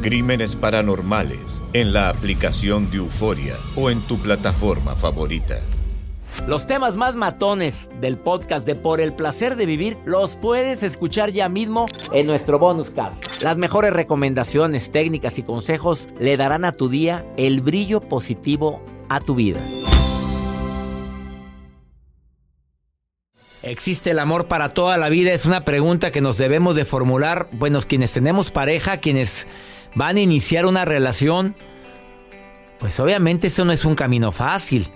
Crímenes Paranormales en la aplicación de Euforia o en tu plataforma favorita. Los temas más matones del podcast de Por el placer de vivir los puedes escuchar ya mismo en nuestro bonus cast. Las mejores recomendaciones, técnicas y consejos le darán a tu día el brillo positivo a tu vida. ¿Existe el amor para toda la vida? Es una pregunta que nos debemos de formular, bueno, quienes tenemos pareja, quienes van a iniciar una relación. Pues obviamente eso no es un camino fácil.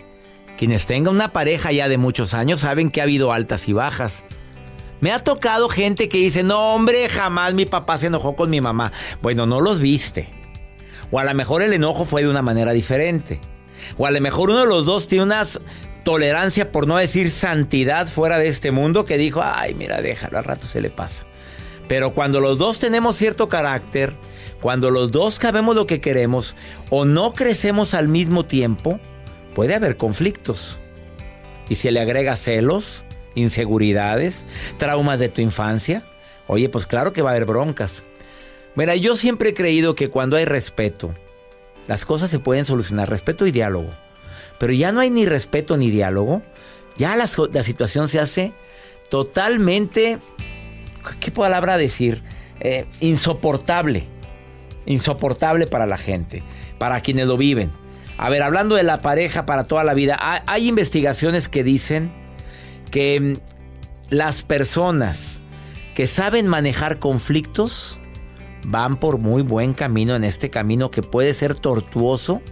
Quienes tengan una pareja ya de muchos años saben que ha habido altas y bajas. Me ha tocado gente que dice, no hombre, jamás mi papá se enojó con mi mamá. Bueno, no los viste. O a lo mejor el enojo fue de una manera diferente. O a lo mejor uno de los dos tiene una tolerancia, por no decir santidad, fuera de este mundo que dijo, ay, mira, déjalo, al rato se le pasa. Pero cuando los dos tenemos cierto carácter, cuando los dos sabemos lo que queremos o no crecemos al mismo tiempo, puede haber conflictos. Y si le agrega celos, inseguridades, traumas de tu infancia, oye, pues claro que va a haber broncas. Mira, yo siempre he creído que cuando hay respeto, las cosas se pueden solucionar, respeto y diálogo. Pero ya no hay ni respeto ni diálogo, ya la, la situación se hace totalmente, ¿qué palabra decir? Eh, insoportable. Insoportable para la gente, para quienes lo viven. A ver, hablando de la pareja para toda la vida, hay, hay investigaciones que dicen que mm, las personas que saben manejar conflictos van por muy buen camino en este camino que puede ser tortuoso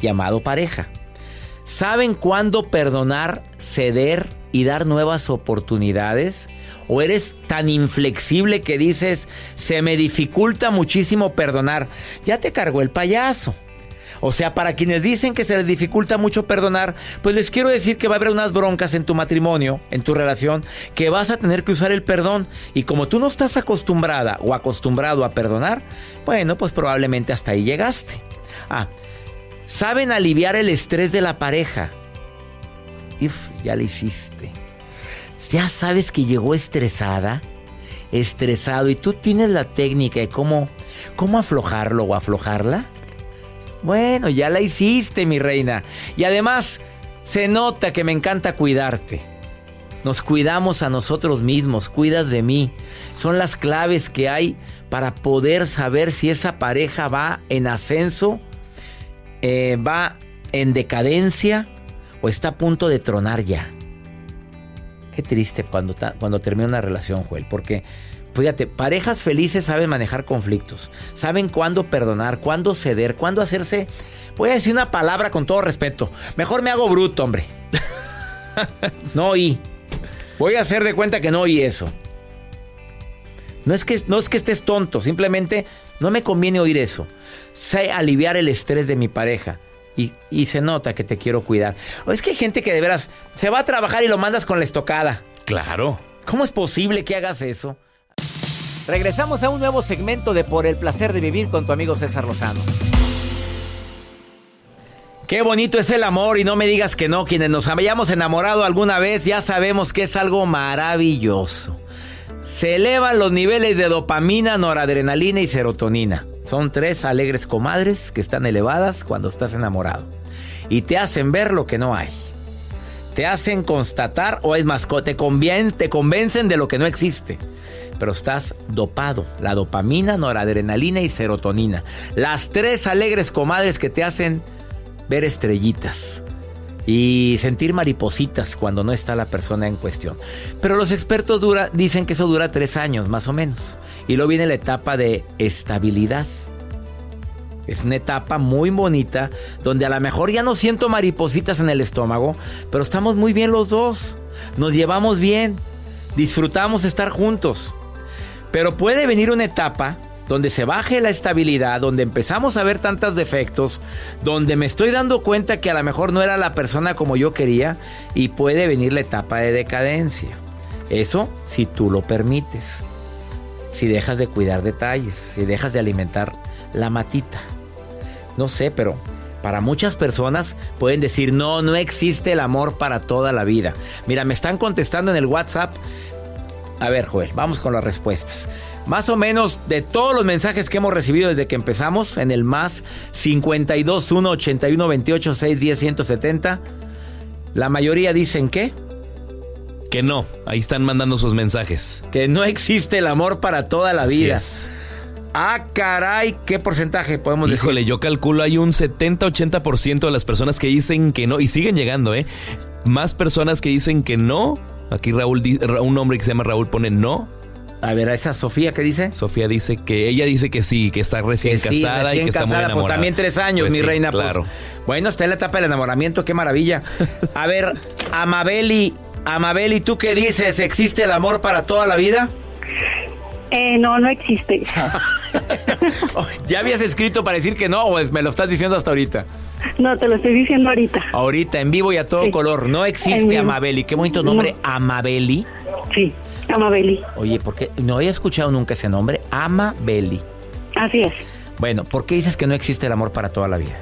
llamado pareja. ¿Saben cuándo perdonar, ceder y dar nuevas oportunidades? ¿O eres tan inflexible que dices, se me dificulta muchísimo perdonar? Ya te cargó el payaso. O sea, para quienes dicen que se les dificulta mucho perdonar, pues les quiero decir que va a haber unas broncas en tu matrimonio, en tu relación, que vas a tener que usar el perdón. Y como tú no estás acostumbrada o acostumbrado a perdonar, bueno, pues probablemente hasta ahí llegaste. Ah, saben aliviar el estrés de la pareja. Uf, ya le hiciste. Ya sabes que llegó estresada, estresado, y tú tienes la técnica de cómo, cómo aflojarlo o aflojarla. Bueno, ya la hiciste, mi reina. Y además, se nota que me encanta cuidarte. Nos cuidamos a nosotros mismos, cuidas de mí. Son las claves que hay para poder saber si esa pareja va en ascenso, eh, va en decadencia o está a punto de tronar ya. Qué triste cuando, cuando termina una relación, Joel, porque fíjate, parejas felices saben manejar conflictos, saben cuándo perdonar, cuándo ceder, cuándo hacerse. Voy a decir una palabra con todo respeto. Mejor me hago bruto, hombre. No oí. Voy a hacer de cuenta que no oí eso. No es que, no es que estés tonto, simplemente no me conviene oír eso. Sé aliviar el estrés de mi pareja. Y, y se nota que te quiero cuidar. O es que hay gente que de veras se va a trabajar y lo mandas con la estocada. Claro. ¿Cómo es posible que hagas eso? Regresamos a un nuevo segmento de Por el placer de vivir con tu amigo César Lozano. Qué bonito es el amor y no me digas que no. Quienes nos hayamos enamorado alguna vez ya sabemos que es algo maravilloso. Se elevan los niveles de dopamina, noradrenalina y serotonina. Son tres alegres comadres que están elevadas cuando estás enamorado. Y te hacen ver lo que no hay. Te hacen constatar, o es más, te, te convencen de lo que no existe. Pero estás dopado. La dopamina, noradrenalina y serotonina. Las tres alegres comadres que te hacen ver estrellitas y sentir maripositas cuando no está la persona en cuestión. Pero los expertos dicen que eso dura tres años más o menos. Y luego viene la etapa de estabilidad. Es una etapa muy bonita donde a lo mejor ya no siento maripositas en el estómago, pero estamos muy bien los dos. Nos llevamos bien, disfrutamos estar juntos. Pero puede venir una etapa donde se baje la estabilidad, donde empezamos a ver tantos defectos, donde me estoy dando cuenta que a lo mejor no era la persona como yo quería y puede venir la etapa de decadencia. Eso si tú lo permites. Si dejas de cuidar detalles, si dejas de alimentar la matita. No sé, pero para muchas personas pueden decir, no, no existe el amor para toda la vida. Mira, me están contestando en el WhatsApp. A ver, Joel, vamos con las respuestas. Más o menos de todos los mensajes que hemos recibido desde que empezamos en el más 52 1 81 28 6 10 170, la mayoría dicen que que no, ahí están mandando sus mensajes. Que no existe el amor para toda la vida. Ah, caray, ¿qué porcentaje podemos decir? Híjole, yo calculo hay un 70-80% de las personas que dicen que no y siguen llegando, ¿eh? Más personas que dicen que no. Aquí Raúl, un hombre que se llama Raúl pone no a ver, ¿a esa Sofía qué dice? Sofía dice que ella dice que sí, que está recién casada y que está muy pues, enamorada. Pues también tres años, Pues mi sí, reina. pues. claro. bueno, está en la etapa del enamoramiento, qué maravilla. A ver, Amabeli, Amabeli, ¿tú qué dices? ¿Existe el amor para toda la vida? Eh, no, no existe. ¿Ya habías escrito para decir que no o me lo estás diciendo hasta ahorita? No, te lo estoy diciendo ahorita. Ahorita, en vivo y a todo Sí. color. No existe. Amabeli. Qué bonito nombre, Amabeli. Sí, Amabeli. Oye, ¿por qué? No había escuchado nunca ese nombre, Amabeli. Así es. Bueno, ¿por qué dices que no existe el amor para toda la vida?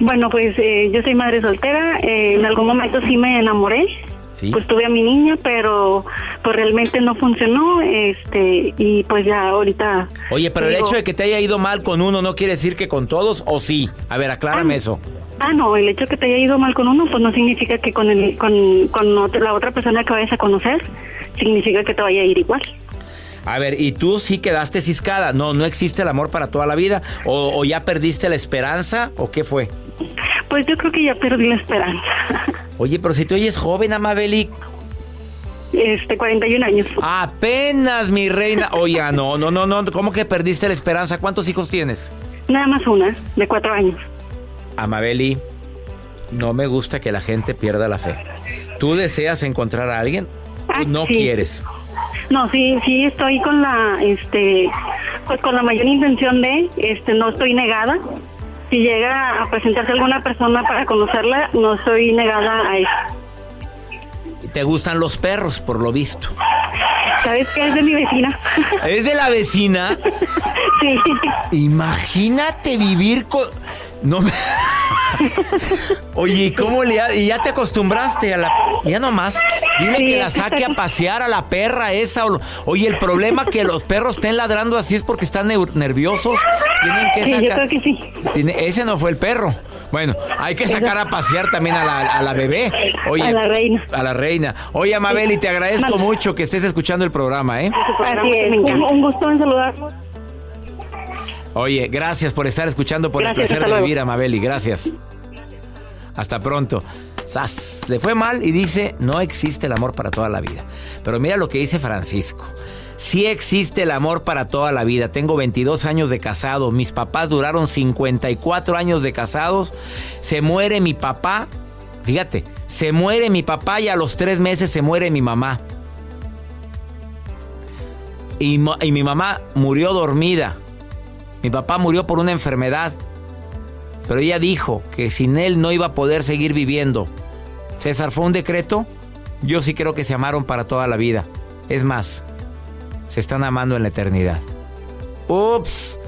Bueno, pues eh, yo soy madre soltera. eh, en algún momento sí me enamoré. Sí. Pues tuve a mi niña, pero pues realmente no funcionó. Este y pues ya ahorita. Oye, pero el hecho de que te haya ido mal con uno no quiere decir que con todos, ¿o sí? A ver, aclárame eso. Ah, no, el hecho de que te haya ido mal con uno, pues no significa que con, el, con, con la otra persona que vayas a conocer, significa que te vaya a ir igual. A ver, ¿y tú sí quedaste ciscada? No, no existe el amor para toda la vida. ¿O, o ya perdiste la esperanza? ¿O qué fue? Pues yo creo que ya perdí la esperanza. Oye, pero si tú oyes joven, Amabeli. Este, 41 años. Apenas, mi reina. Oye, no, no, no, no. ¿Cómo que perdiste la esperanza? ¿Cuántos hijos tienes? Nada más una, de cuatro años. Amabeli, no me gusta que la gente pierda la fe. ¿Tú deseas encontrar a alguien? Ah, ¿Tú no sí. quieres? No, sí, sí estoy con la, este, pues con la mayor intención de, este, no estoy negada. Si llega a presentarse alguna persona para conocerla, no estoy negada a eso. ¿Te gustan los perros, por lo visto? ¿Sabes qué es de mi vecina? ¿Es de la vecina? sí. Imagínate vivir con... No me... Oye, ¿y cómo le... ha- Y ya te acostumbraste a la... Ya nomás. Dile Sí, que la saque a pasear a la perra esa. o- Oye, el problema que los perros estén ladrando así es porque están nerviosos. Tienen que Sí, yo sacar... creo que sí. Tiene- Ese no fue el perro. Bueno, hay que sacar a pasear también a la, a la bebé. Oye, A la reina. A la reina. Oye, Amabeli, te agradezco mucho que estés escuchando el programa, ¿eh? Así es. Un, un gusto en saludarlos. Oye, gracias por estar escuchando, por Gracias, el placer de vivir, Amabeli. Gracias. Hasta pronto. Sas, le fue mal y dice, no existe el amor para toda la vida. Pero mira lo que dice Francisco. Sí existe el amor para toda la vida. Tengo 22 años de casado. Mis papás duraron 54 años de casados. Se muere mi papá. Fíjate, se muere mi papá y a los tres meses se muere mi mamá. Y mi mamá murió dormida. Mi papá murió por una enfermedad. Pero ella dijo que sin él no iba a poder seguir viviendo. César, ¿fue un decreto? Yo sí creo que se amaron para toda la vida. Es más, se están amando en la eternidad. Ups.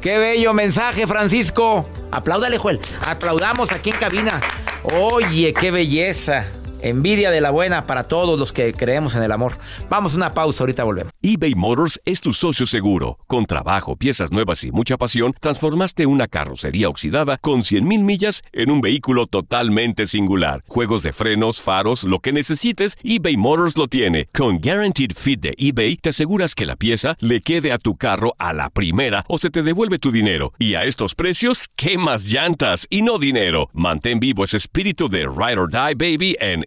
Qué bello mensaje, Francisco. Apláudale, Joel. Aplaudamos aquí en cabina. Oye, qué belleza. Envidia de la buena para todos los que creemos en el amor. Vamos a una pausa, ahorita volvemos. eBay Motors es tu socio seguro. Con trabajo, piezas nuevas y mucha pasión, transformaste una carrocería oxidada con 100.000 millas en un vehículo totalmente singular. Juegos de frenos, faros, lo que necesites, eBay Motors lo tiene. Con Guaranteed Fit de eBay, te aseguras que la pieza le quede a tu carro a la primera o se te devuelve tu dinero. Y a estos precios, ¿qué más llantas y no dinero? Mantén vivo ese espíritu de Ride or Die Baby en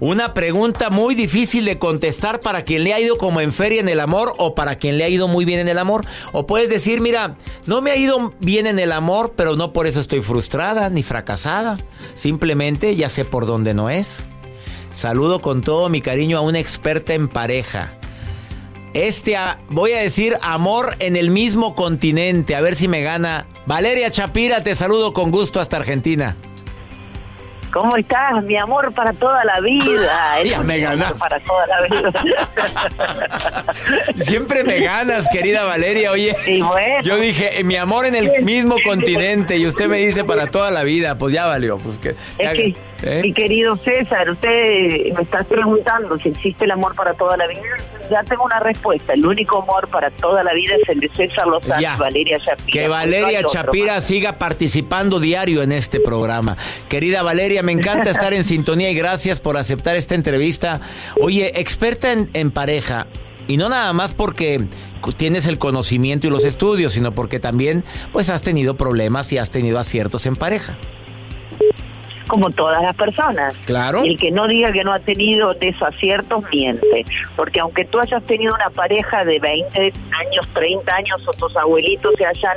Una pregunta muy difícil de contestar para quien le ha ido como en feria en el amor o para quien le ha ido muy bien en el amor. O puedes decir, mira, no me ha ido bien en el amor, pero no por eso estoy frustrada ni fracasada. Simplemente ya sé por dónde no es. Saludo con todo mi cariño a una experta en pareja. Este, ah, voy a decir, amor en el mismo continente. A ver si me gana. Valeria Chapira, te saludo con gusto hasta Argentina. ¿Cómo estás? Mi amor para toda la vida. Ya me ganaste. Para toda la vida. Siempre me ganas, querida Valeria. Oye, bueno. yo dije, eh, mi amor en el mismo continente y usted me dice para toda la vida. Pues ya valió. Pues que, Es que, ¿Eh? mi querido César, usted me está preguntando si existe el amor para toda la vida. Ya tengo una respuesta. El único amor para toda la vida es el de César Lozano Ya. y Valeria Shapira. Que Valeria Chapira siga participando diario en este programa. Querida Valeria, me encanta estar en sintonía y gracias por aceptar esta entrevista. Oye, experta en, en pareja, y no nada más porque tienes el conocimiento y los estudios, sino porque también pues has tenido problemas y has tenido aciertos en pareja. Como todas las personas. Claro. Y el que no diga que no ha tenido desaciertos miente. Porque aunque tú hayas tenido una pareja de 20 años, 30 años, o tus abuelitos se hayan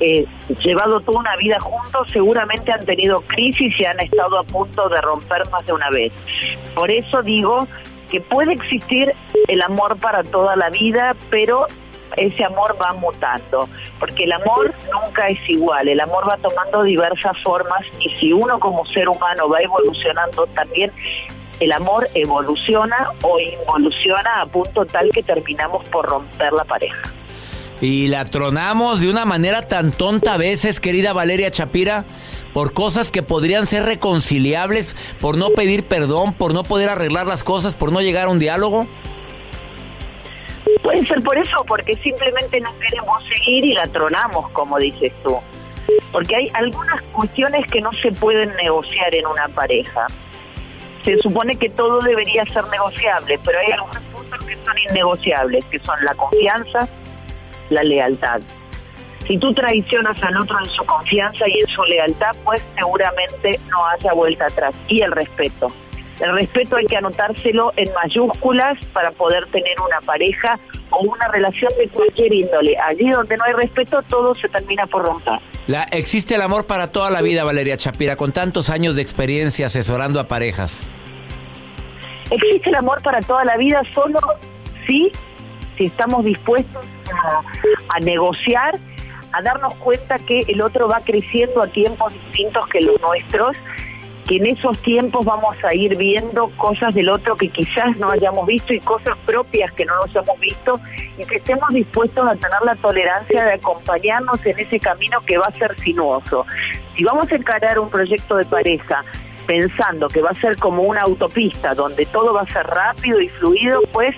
eh, llevado toda una vida juntos, seguramente han tenido crisis y han estado a punto de romper más de una vez. Por eso digo que puede existir el amor para toda la vida, pero ese amor va mutando, porque el amor nunca es igual, el amor va tomando diversas formas y si uno como ser humano va evolucionando también, el amor evoluciona o involuciona a punto tal que terminamos por romper la pareja. Y la tronamos de una manera tan tonta a veces, querida Valeria Chapira, por cosas que podrían ser reconciliables, por no pedir perdón, por no poder arreglar las cosas, por no llegar a un diálogo. Puede ser por eso, porque simplemente no queremos seguir y la tronamos, como dices tú. Porque hay algunas cuestiones que no se pueden negociar en una pareja. Se supone que todo debería ser negociable, pero hay algunos puntos que son innegociables, que son la confianza, la lealtad. Si tú traicionas al otro en su confianza y en su lealtad, pues seguramente no haya vuelta atrás. Y el respeto. El respeto hay que anotárselo en mayúsculas para poder tener una pareja o una relación de cualquier índole. Allí donde no hay respeto, todo se termina por romper. La, existe el amor para toda la vida, Valeria Chapira, con tantos años de experiencia asesorando a parejas. Existe el amor para toda la vida solo sí, si estamos dispuestos a, a negociar, a darnos cuenta que el otro va creciendo a tiempos distintos que los nuestros, que en esos tiempos vamos a ir viendo cosas del otro que quizás no hayamos visto y cosas propias que no nos hemos visto y que estemos dispuestos a tener la tolerancia de acompañarnos en ese camino que va a ser sinuoso. Si vamos a encarar un proyecto de pareja pensando que va a ser como una autopista donde todo va a ser rápido y fluido, pues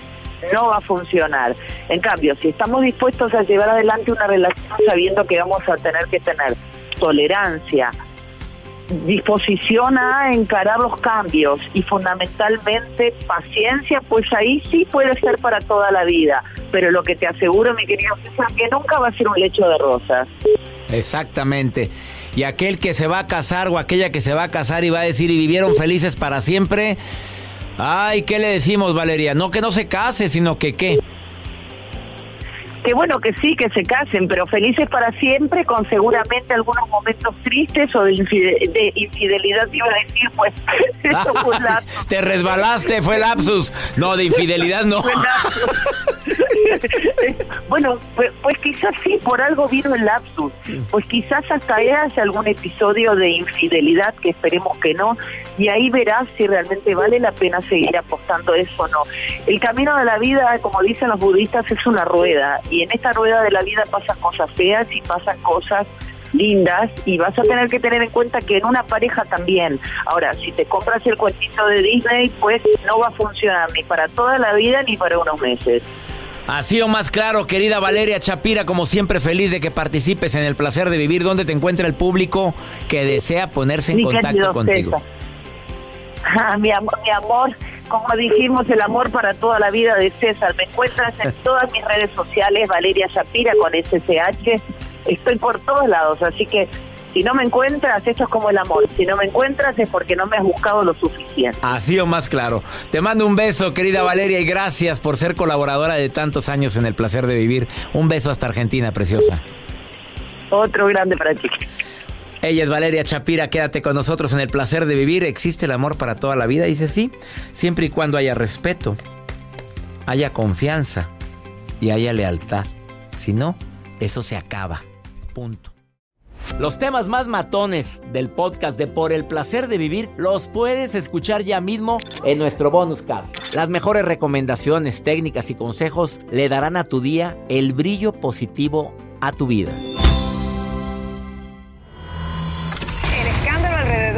no va a funcionar. En cambio, si estamos dispuestos a llevar adelante una relación sabiendo que vamos a tener que tener tolerancia, disposición a encarar los cambios y fundamentalmente paciencia, pues ahí sí puede ser para toda la vida. Pero lo que te aseguro, mi querido César, que nunca va a ser un lecho de rosas. Exactamente. Y aquel que se va a casar o aquella que se va a casar y va a decir y vivieron felices para siempre. Ay, ¿qué le decimos, Valeria? No que no se case, sino que qué que bueno, que sí, que se casen, pero felices para siempre, con seguramente algunos momentos tristes o de, infidelidad, iba a decir, pues eso fue lapsus. Te resbalaste, fue lapsus. No, de infidelidad no. bueno, pues, pues, quizás sí, por algo vino el lapsus. Pues quizás hasta hace algún episodio de infidelidad, que esperemos que no, y ahí verás si realmente vale la pena seguir apostando eso o no. El camino de la vida, como dicen los budistas, es una rueda y en esta rueda de la vida pasan cosas feas y pasan cosas lindas y vas a tener que tener en cuenta que en una pareja también. Ahora, si te compras el cuentito de Disney, pues no va a funcionar ni para toda la vida ni para unos meses. Así o más claro, querida Valeria Chapira, como siempre feliz de que participes en el placer de vivir, donde te encuentra el público que desea ponerse en contacto contigo. Ah, mi amor, mi amor, como dijimos, el amor para toda la vida de César. Me encuentras en todas mis redes sociales, Valeria Shapira con SSH. Estoy por todos lados, así que si no me encuentras, esto es como el amor. Si no me encuentras es porque no me has buscado lo suficiente. Así o más claro. Te mando un beso, querida Valeria, y gracias por ser colaboradora de tantos años en el placer de vivir. Un beso hasta Argentina, preciosa. Otro grande para ti. Ella es Valeria Chapira, quédate con nosotros en el placer de vivir. ¿Existe el amor para toda la vida? Dice sí, siempre y cuando haya respeto, haya confianza y haya lealtad. Si no, eso se acaba. Punto. Los temas más matones del podcast de Por el placer de vivir los puedes escuchar ya mismo en nuestro bonus cast. Las mejores recomendaciones, técnicas y consejos le darán a tu día el brillo positivo a tu vida.